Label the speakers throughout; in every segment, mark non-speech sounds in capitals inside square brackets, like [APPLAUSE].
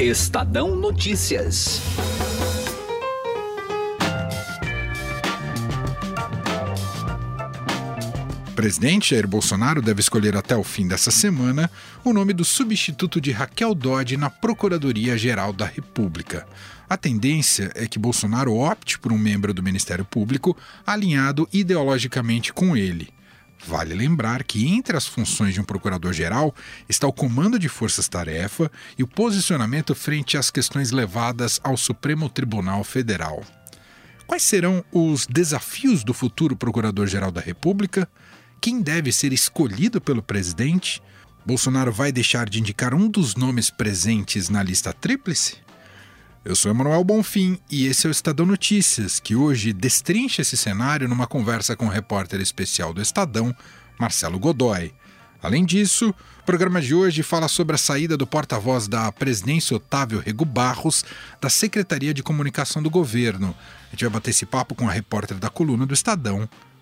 Speaker 1: Estadão Notícias.
Speaker 2: Presidente Jair Bolsonaro deve escolher até o fim dessa semana o nome do substituto de Raquel Dodge na Procuradoria-Geral da República. A tendência é que Bolsonaro opte por um membro do Ministério Público alinhado ideologicamente com ele. Vale lembrar que entre as funções de um procurador-geral está o comando de forças-tarefa e o posicionamento frente às questões levadas ao Supremo Tribunal Federal. Quais serão os desafios do futuro procurador-geral da República? Quem deve ser escolhido pelo presidente? Bolsonaro vai deixar de indicar um dos nomes presentes na lista tríplice? Eu sou Emanuel Bonfim e esse é o Estadão Notícias, que hoje destrincha esse cenário numa conversa com o repórter especial do Estadão, Marcelo Godoy. Além disso, o programa de hoje fala sobre a saída do porta-voz da presidência Otávio Rego Barros da Secretaria de Comunicação do Governo. A gente vai bater esse papo com a repórter da coluna do Estadão,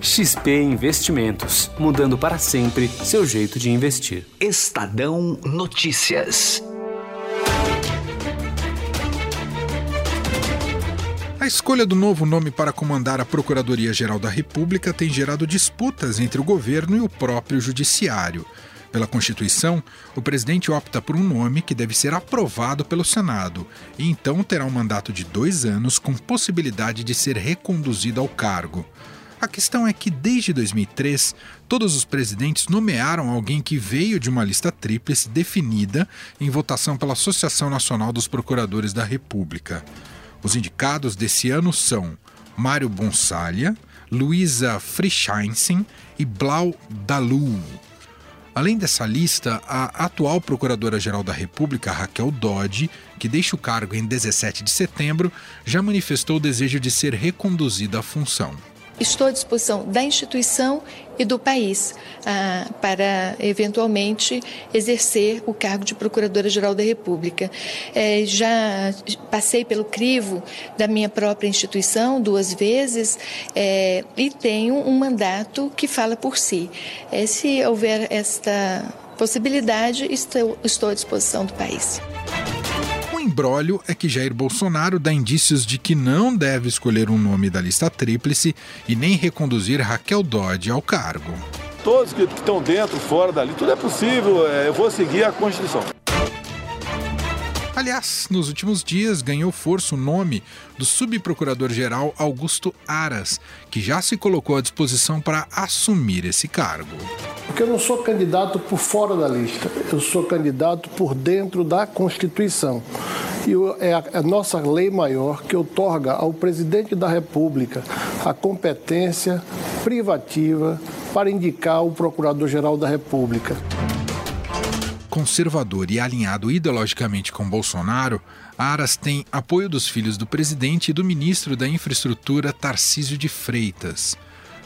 Speaker 3: XP Investimentos, mudando para sempre seu jeito de investir.
Speaker 1: Estadão Notícias.
Speaker 2: A escolha do novo nome para comandar a Procuradoria-Geral da República tem gerado disputas entre o governo e o próprio Judiciário. Pela Constituição, o presidente opta por um nome que deve ser aprovado pelo Senado e então terá um mandato de dois anos com possibilidade de ser reconduzido ao cargo. A questão é que, desde 2003, todos os presidentes nomearam alguém que veio de uma lista tríplice definida em votação pela Associação Nacional dos Procuradores da República. Os indicados desse ano são Mário Bonsalha, Luísa Frischeinsen e Blau Dalu. Além dessa lista, a atual Procuradora-Geral da República, Raquel Dodge, que deixa o cargo em 17 de setembro, já manifestou o desejo de ser reconduzida à função
Speaker 4: estou à disposição da instituição e do país ah, para, eventualmente, exercer o cargo de Procuradora-Geral da República. É, já passei pelo crivo da minha própria instituição duas vezes é, e tenho um mandato que fala por si. É, se houver esta possibilidade, estou, estou à disposição do país
Speaker 2: embrólio é que Jair Bolsonaro dá indícios de que não deve escolher um nome da lista tríplice e nem reconduzir Raquel Dodge ao cargo.
Speaker 5: Todos que estão dentro, fora dali, tudo é possível, é, eu vou seguir a Constituição.
Speaker 2: Aliás, nos últimos dias ganhou força o nome do subprocurador-geral Augusto Aras, que já se colocou à disposição para assumir esse cargo.
Speaker 6: Porque eu não sou candidato por fora da lista, eu sou candidato por dentro da Constituição. E é a nossa lei maior que otorga ao presidente da República a competência privativa para indicar o Procurador-Geral da República
Speaker 2: conservador e alinhado ideologicamente com Bolsonaro, Aras tem apoio dos filhos do presidente e do ministro da Infraestrutura Tarcísio de Freitas.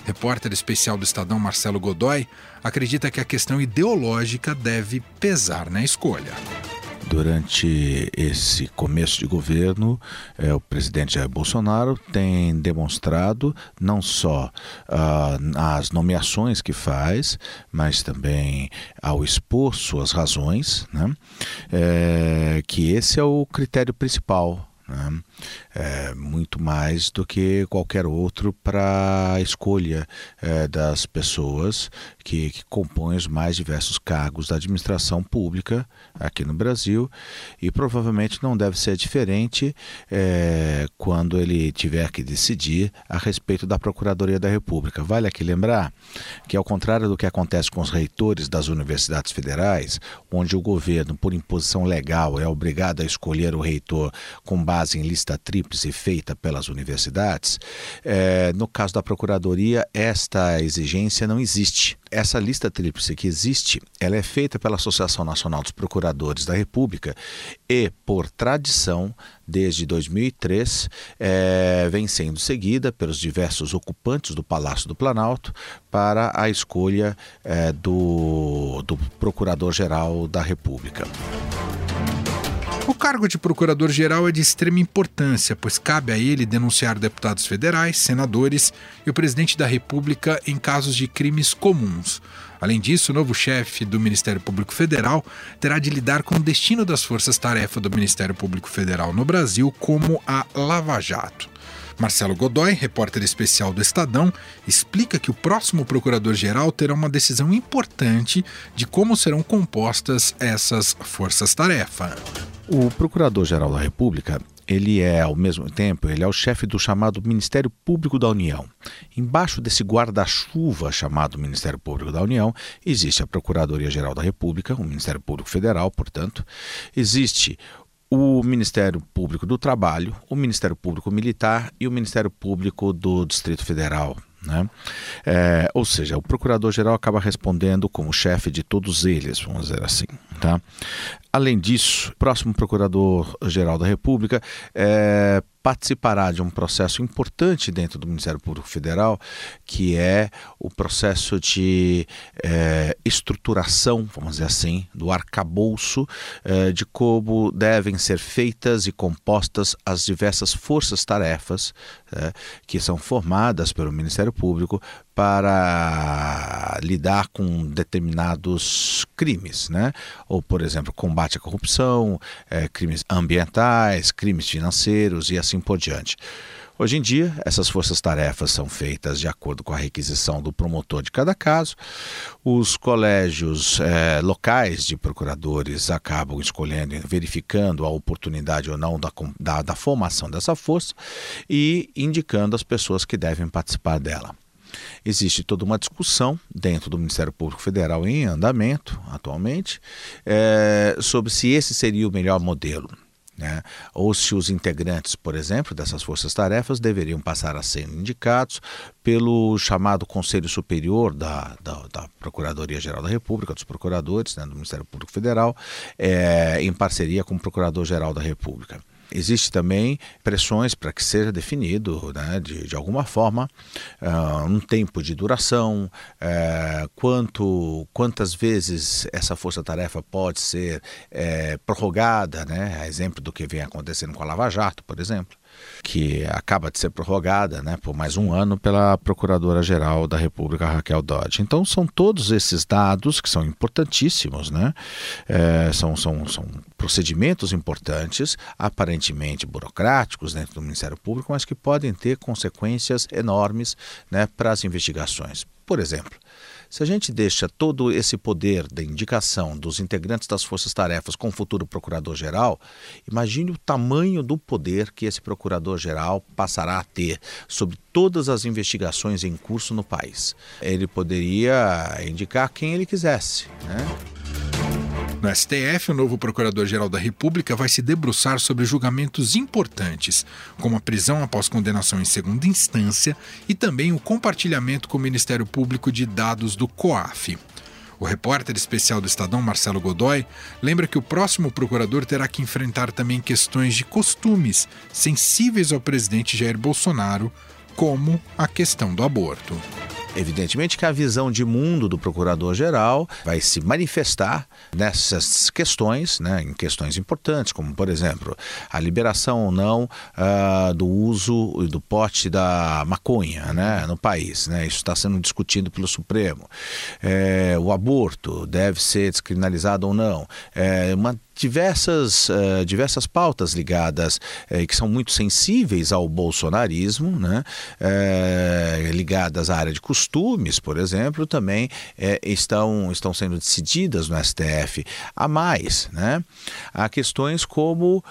Speaker 2: Repórter especial do Estadão Marcelo Godoy acredita que a questão ideológica deve pesar na escolha.
Speaker 7: Durante esse começo de governo, é, o presidente Jair Bolsonaro tem demonstrado não só uh, as nomeações que faz, mas também ao expor suas razões, né, é, que esse é o critério principal né? É, muito mais do que qualquer outro para a escolha é, das pessoas que, que, compõem os mais diversos cargos da administração pública aqui no Brasil e provavelmente não deve ser diferente é, quando ele tiver que decidir a respeito da Procuradoria da República. Vale aqui lembrar que, ao contrário do que acontece com os reitores das universidades federais, onde o governo, por imposição legal, é obrigado a escolher o reitor com base base em lista tríplice feita pelas universidades, é, no caso da Procuradoria, esta exigência não existe. Essa lista tríplice que existe, ela é feita pela Associação Nacional dos Procuradores da República e, por tradição, desde 2003, é, vem sendo seguida pelos diversos ocupantes do Palácio do Planalto para a escolha é, do, do Procurador-Geral da República.
Speaker 2: O cargo de procurador-geral é de extrema importância, pois cabe a ele denunciar deputados federais, senadores e o presidente da República em casos de crimes comuns. Além disso, o novo chefe do Ministério Público Federal terá de lidar com o destino das forças-tarefa do Ministério Público Federal no Brasil, como a Lava Jato. Marcelo Godoy, repórter especial do Estadão, explica que o próximo procurador-geral terá uma decisão importante de como serão compostas essas forças-tarefa.
Speaker 7: O Procurador-Geral da República ele é, ao mesmo tempo, ele é o chefe do chamado Ministério Público da União. Embaixo desse guarda-chuva chamado Ministério Público da União, existe a Procuradoria-Geral da República, o Ministério Público Federal, portanto, existe o Ministério Público do Trabalho, o Ministério Público Militar e o Ministério Público do Distrito Federal, né? É, ou seja, o procurador-geral acaba respondendo como chefe de todos eles, vamos dizer assim. Tá? Além disso, o próximo procurador-geral da República é, participará de um processo importante dentro do Ministério Público Federal, que é o processo de é, estruturação, vamos dizer assim, do arcabouço é, de como devem ser feitas e compostas as diversas forças-tarefas é, que são formadas pelo Ministério Público para lidar com determinados crimes, né? Ou, por exemplo, combate à corrupção, é, crimes ambientais, crimes financeiros e assim por diante. Hoje em dia, essas forças-tarefas são feitas de acordo com a requisição do promotor de cada caso. Os colégios é, locais de procuradores acabam escolhendo, verificando a oportunidade ou não da, da, da formação dessa força e indicando as pessoas que devem participar dela. Existe toda uma discussão dentro do Ministério Público Federal em andamento atualmente é, sobre se esse seria o melhor modelo. Né? Ou se os integrantes, por exemplo, dessas forças-tarefas deveriam passar a ser indicados pelo chamado Conselho Superior da, da, da Procuradoria-Geral da República, dos procuradores né, do Ministério Público Federal, é, em parceria com o Procurador-Geral da República. Existe também pressões para que seja definido, né, de, de alguma forma, uh, um tempo de duração, uh, quanto, quantas vezes essa força-tarefa pode ser uh, prorrogada, né, a exemplo do que vem acontecendo com a Lava Jato, por exemplo que acaba de ser prorrogada né, por mais um ano pela Procuradora-Geral da República, Raquel Dodge. Então, são todos esses dados que são importantíssimos, né? É, são, são, são procedimentos importantes, aparentemente burocráticos dentro do Ministério Público, mas que podem ter consequências enormes né, para as investigações. Por exemplo, se a gente deixa todo esse poder da indicação dos integrantes das forças-tarefas com o futuro procurador-geral, imagine o tamanho do poder que esse procurador-geral passará a ter sobre todas as investigações em curso no país. Ele poderia indicar quem ele quisesse. Né?
Speaker 2: No STF, o novo Procurador-Geral da República vai se debruçar sobre julgamentos importantes, como a prisão após condenação em segunda instância e também o compartilhamento com o Ministério Público de dados do COAF. O repórter especial do Estadão, Marcelo Godoy, lembra que o próximo procurador terá que enfrentar também questões de costumes sensíveis ao presidente Jair Bolsonaro, como a questão do aborto.
Speaker 7: Evidentemente que a visão de mundo do procurador-geral vai se manifestar nessas questões, né, em questões importantes, como, por exemplo, a liberação ou não uh, do uso e do pote da maconha né, no país. Né, isso está sendo discutido pelo Supremo. É, o aborto deve ser descriminalizado ou não. É, uma diversas, uh, diversas pautas ligadas uh, que são muito sensíveis ao bolsonarismo, né? Uh, ligadas à área de costumes, por exemplo, também estão, estão sendo decididas no STF. Há mais, né? há questões como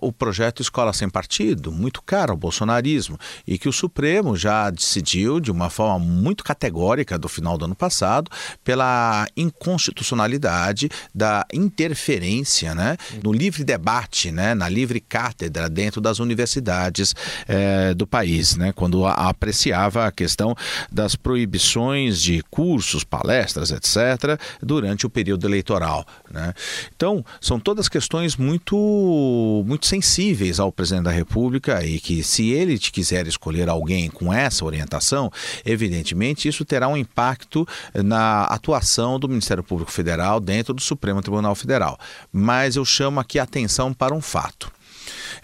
Speaker 7: o projeto Escola Sem Partido, muito caro ao bolsonarismo, e que o Supremo já decidiu de uma forma muito categórica do final do ano passado pela inconstitucionalidade da interferência ciência, né? no livre debate, né? na livre cátedra dentro das universidades é, do país, né? quando apreciava a questão das proibições de cursos, palestras, etc., durante o período eleitoral. Né? Então, são todas questões muito, muito sensíveis ao presidente da República e que, se ele quiser escolher alguém com essa orientação, evidentemente isso terá um impacto na atuação do Ministério Público Federal dentro do Supremo Tribunal Federal. Mas eu chamo aqui a atenção para um fato.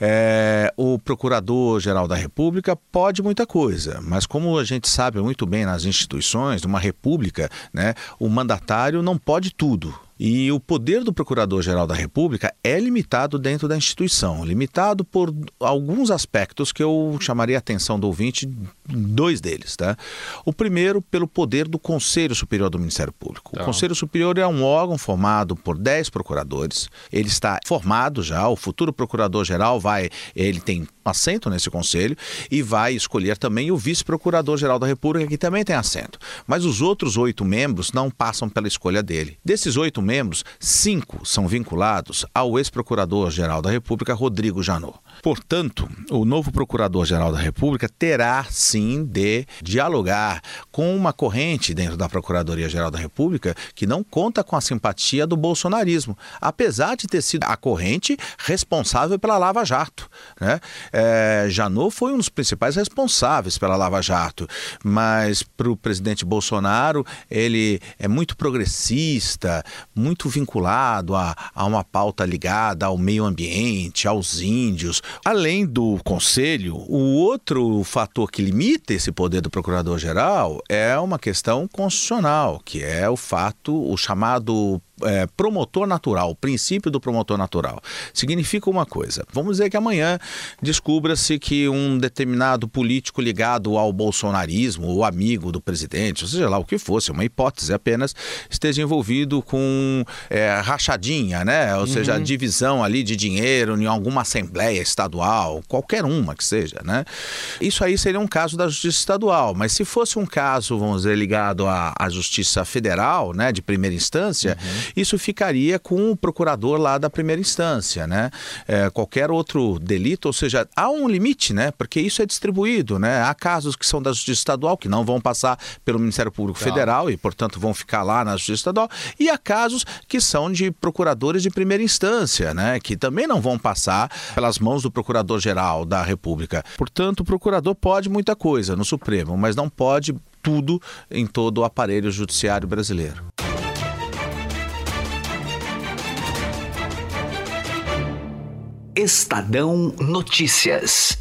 Speaker 7: É, o Procurador-Geral da República pode muita coisa, mas como a gente sabe muito bem nas instituições, numa república, né, o mandatário não pode tudo. E o poder do Procurador-Geral da República é limitado dentro da instituição, limitado por alguns aspectos que eu chamaria a atenção do ouvinte, dois deles. Tá? O primeiro, pelo poder do Conselho Superior do Ministério Público. O Conselho Superior é um órgão formado por 10 procuradores, ele está formado já, o futuro Procurador-Geral vai, ele tem assento nesse conselho e vai escolher também o vice-procurador-geral da República, que também tem assento. Mas os outros oito membros não passam pela escolha dele. Desses oito membros, cinco são vinculados ao ex-procurador-geral da República, Rodrigo Janot. Portanto, o novo Procurador-Geral da República terá sim de dialogar com uma corrente dentro da Procuradoria-Geral da República que não conta com a simpatia do bolsonarismo, apesar de ter sido a corrente responsável pela Lava Jato. Né? É, Janot foi um dos principais responsáveis pela Lava Jato, mas para o presidente Bolsonaro ele é muito progressista, muito vinculado a, a uma pauta ligada ao meio ambiente, aos índios, Além do conselho, o outro fator que limita esse poder do procurador-geral é uma questão constitucional, que é o fato, o chamado é, promotor natural, o princípio do promotor natural. Significa uma coisa: vamos dizer que amanhã descubra-se que um determinado político ligado ao bolsonarismo, ou amigo do presidente, ou seja lá o que fosse, uma hipótese apenas, esteja envolvido com é, rachadinha, né? Ou uhum. seja, divisão ali de dinheiro em alguma assembleia estadual, qualquer uma que seja, né? Isso aí seria um caso da justiça estadual, mas se fosse um caso, vamos dizer, ligado à, à justiça federal, né, de primeira instância, uhum isso ficaria com o procurador lá da primeira instância, né? É, qualquer outro delito, ou seja, há um limite, né? Porque isso é distribuído, né? Há casos que são da Justiça Estadual que não vão passar pelo Ministério Público tá. Federal e, portanto, vão ficar lá na Justiça Estadual, e há casos que são de procuradores de primeira instância, né? Que também não vão passar pelas mãos do Procurador-Geral da República. Portanto, o procurador pode muita coisa no Supremo, mas não pode tudo em todo o aparelho judiciário brasileiro.
Speaker 1: Estadão Notícias.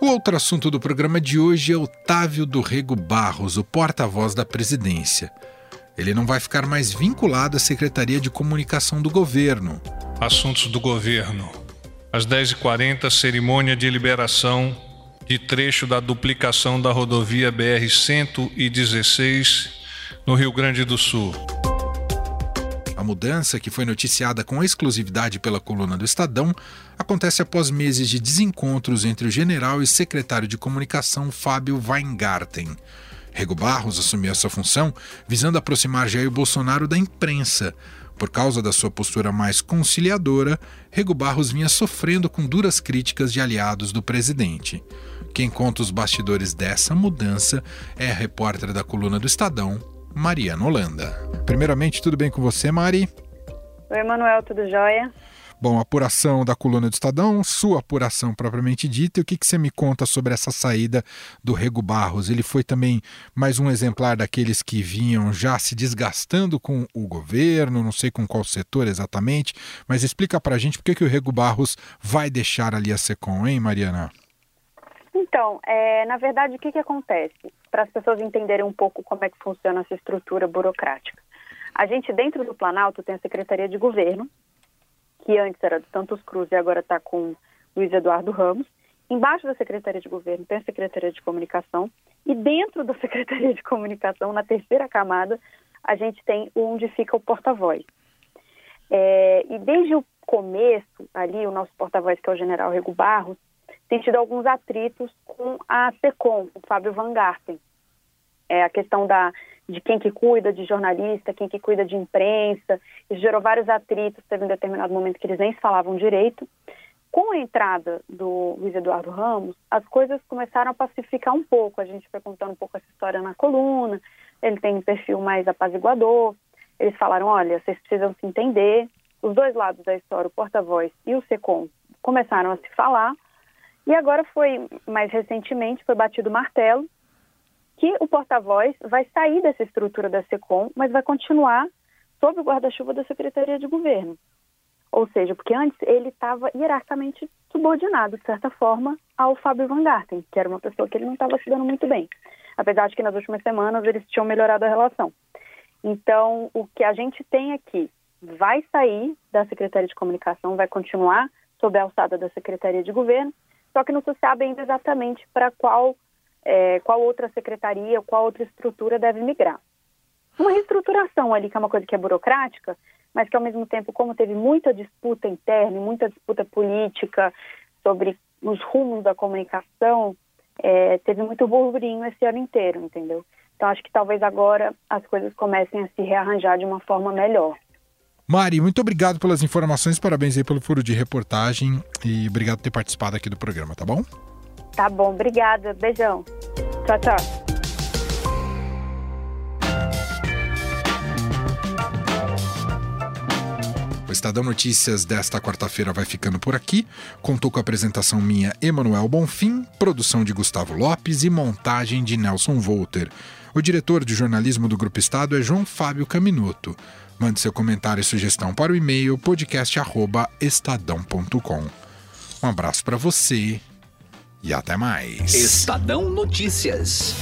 Speaker 2: O outro assunto do programa de hoje é Otávio do Rego Barros, o porta-voz da presidência. Ele não vai ficar mais vinculado à Secretaria de Comunicação do governo.
Speaker 8: Assuntos do governo. Às 10h40, cerimônia de liberação de trecho da duplicação da rodovia BR-116 no Rio Grande do Sul.
Speaker 2: A mudança, que foi noticiada com exclusividade pela coluna do Estadão, acontece após meses de desencontros entre o general e secretário de comunicação Fábio Weingarten. Rego Barros assumiu essa função visando aproximar Jair Bolsonaro da imprensa. Por causa da sua postura mais conciliadora, Rego Barros vinha sofrendo com duras críticas de aliados do presidente. Quem conta os bastidores dessa mudança é a repórter da coluna do Estadão, Mariana Holanda. Primeiramente, tudo bem com você, Mari?
Speaker 9: Oi, Emanuel, tudo jóia?
Speaker 2: Bom, apuração da coluna do Estadão, sua apuração propriamente dita, e o que, que você me conta sobre essa saída do Rego Barros? Ele foi também mais um exemplar daqueles que vinham já se desgastando com o governo, não sei com qual setor exatamente, mas explica pra gente por que, que o Rego Barros vai deixar ali a SECOM, hein, Mariana?
Speaker 9: Então, é, na verdade, o que, que acontece? Para as pessoas entenderem um pouco como é que funciona essa estrutura burocrática. A gente, dentro do Planalto, tem a Secretaria de Governo, que antes era do Santos Cruz e agora está com Luiz Eduardo Ramos. Embaixo da Secretaria de Governo tem a Secretaria de Comunicação. E dentro da [LAUGHS] Secretaria de Comunicação, na terceira camada, a gente tem onde fica o porta-voz. É, e desde o começo, ali, o nosso porta-voz, que é o general Rego Barros, tem tido alguns atritos com a SECOM, o Fábio Van Garten. É a questão da de quem que cuida de jornalista, quem que cuida de imprensa. Isso gerou vários atritos, teve um determinado momento que eles nem se falavam direito. Com a entrada do Luiz Eduardo Ramos, as coisas começaram a pacificar um pouco. A gente foi contando um pouco essa história na coluna, ele tem um perfil mais apaziguador. Eles falaram, olha, vocês precisam se entender. Os dois lados da história, o porta-voz e o SECOM, começaram a se falar. E agora foi, mais recentemente, foi batido o martelo que o porta-voz vai sair dessa estrutura da SECOM, mas vai continuar sob o guarda-chuva da Secretaria de Governo. Ou seja, porque antes ele estava hierarquicamente subordinado, de certa forma, ao Fábio Van Garten, que era uma pessoa que ele não estava se dando muito bem. Apesar de que nas últimas semanas eles tinham melhorado a relação. Então, o que a gente tem aqui vai sair da Secretaria de Comunicação, vai continuar sob a alçada da Secretaria de Governo, só que não se sabe ainda exatamente para qual é, qual outra secretaria, qual outra estrutura deve migrar. Uma reestruturação ali, que é uma coisa que é burocrática, mas que ao mesmo tempo, como teve muita disputa interna, muita disputa política sobre os rumos da comunicação, é, teve muito burburinho esse ano inteiro, entendeu? Então acho que talvez agora as coisas comecem a se rearranjar de uma forma melhor.
Speaker 2: Mari, muito obrigado pelas informações, parabéns aí pelo furo de reportagem e obrigado por ter participado aqui do programa, tá bom?
Speaker 9: Tá bom, obrigada. Beijão. Tchau, tchau.
Speaker 2: O Estadão Notícias desta quarta-feira vai ficando por aqui. Contou com a apresentação minha, Emanuel Bonfim, produção de Gustavo Lopes e montagem de Nelson Volter. O diretor de jornalismo do Grupo Estado é João Fábio Caminuto. Mande seu comentário e sugestão para o e-mail podcast@estadão.com. Um abraço para você e até mais.
Speaker 1: Estadão Notícias.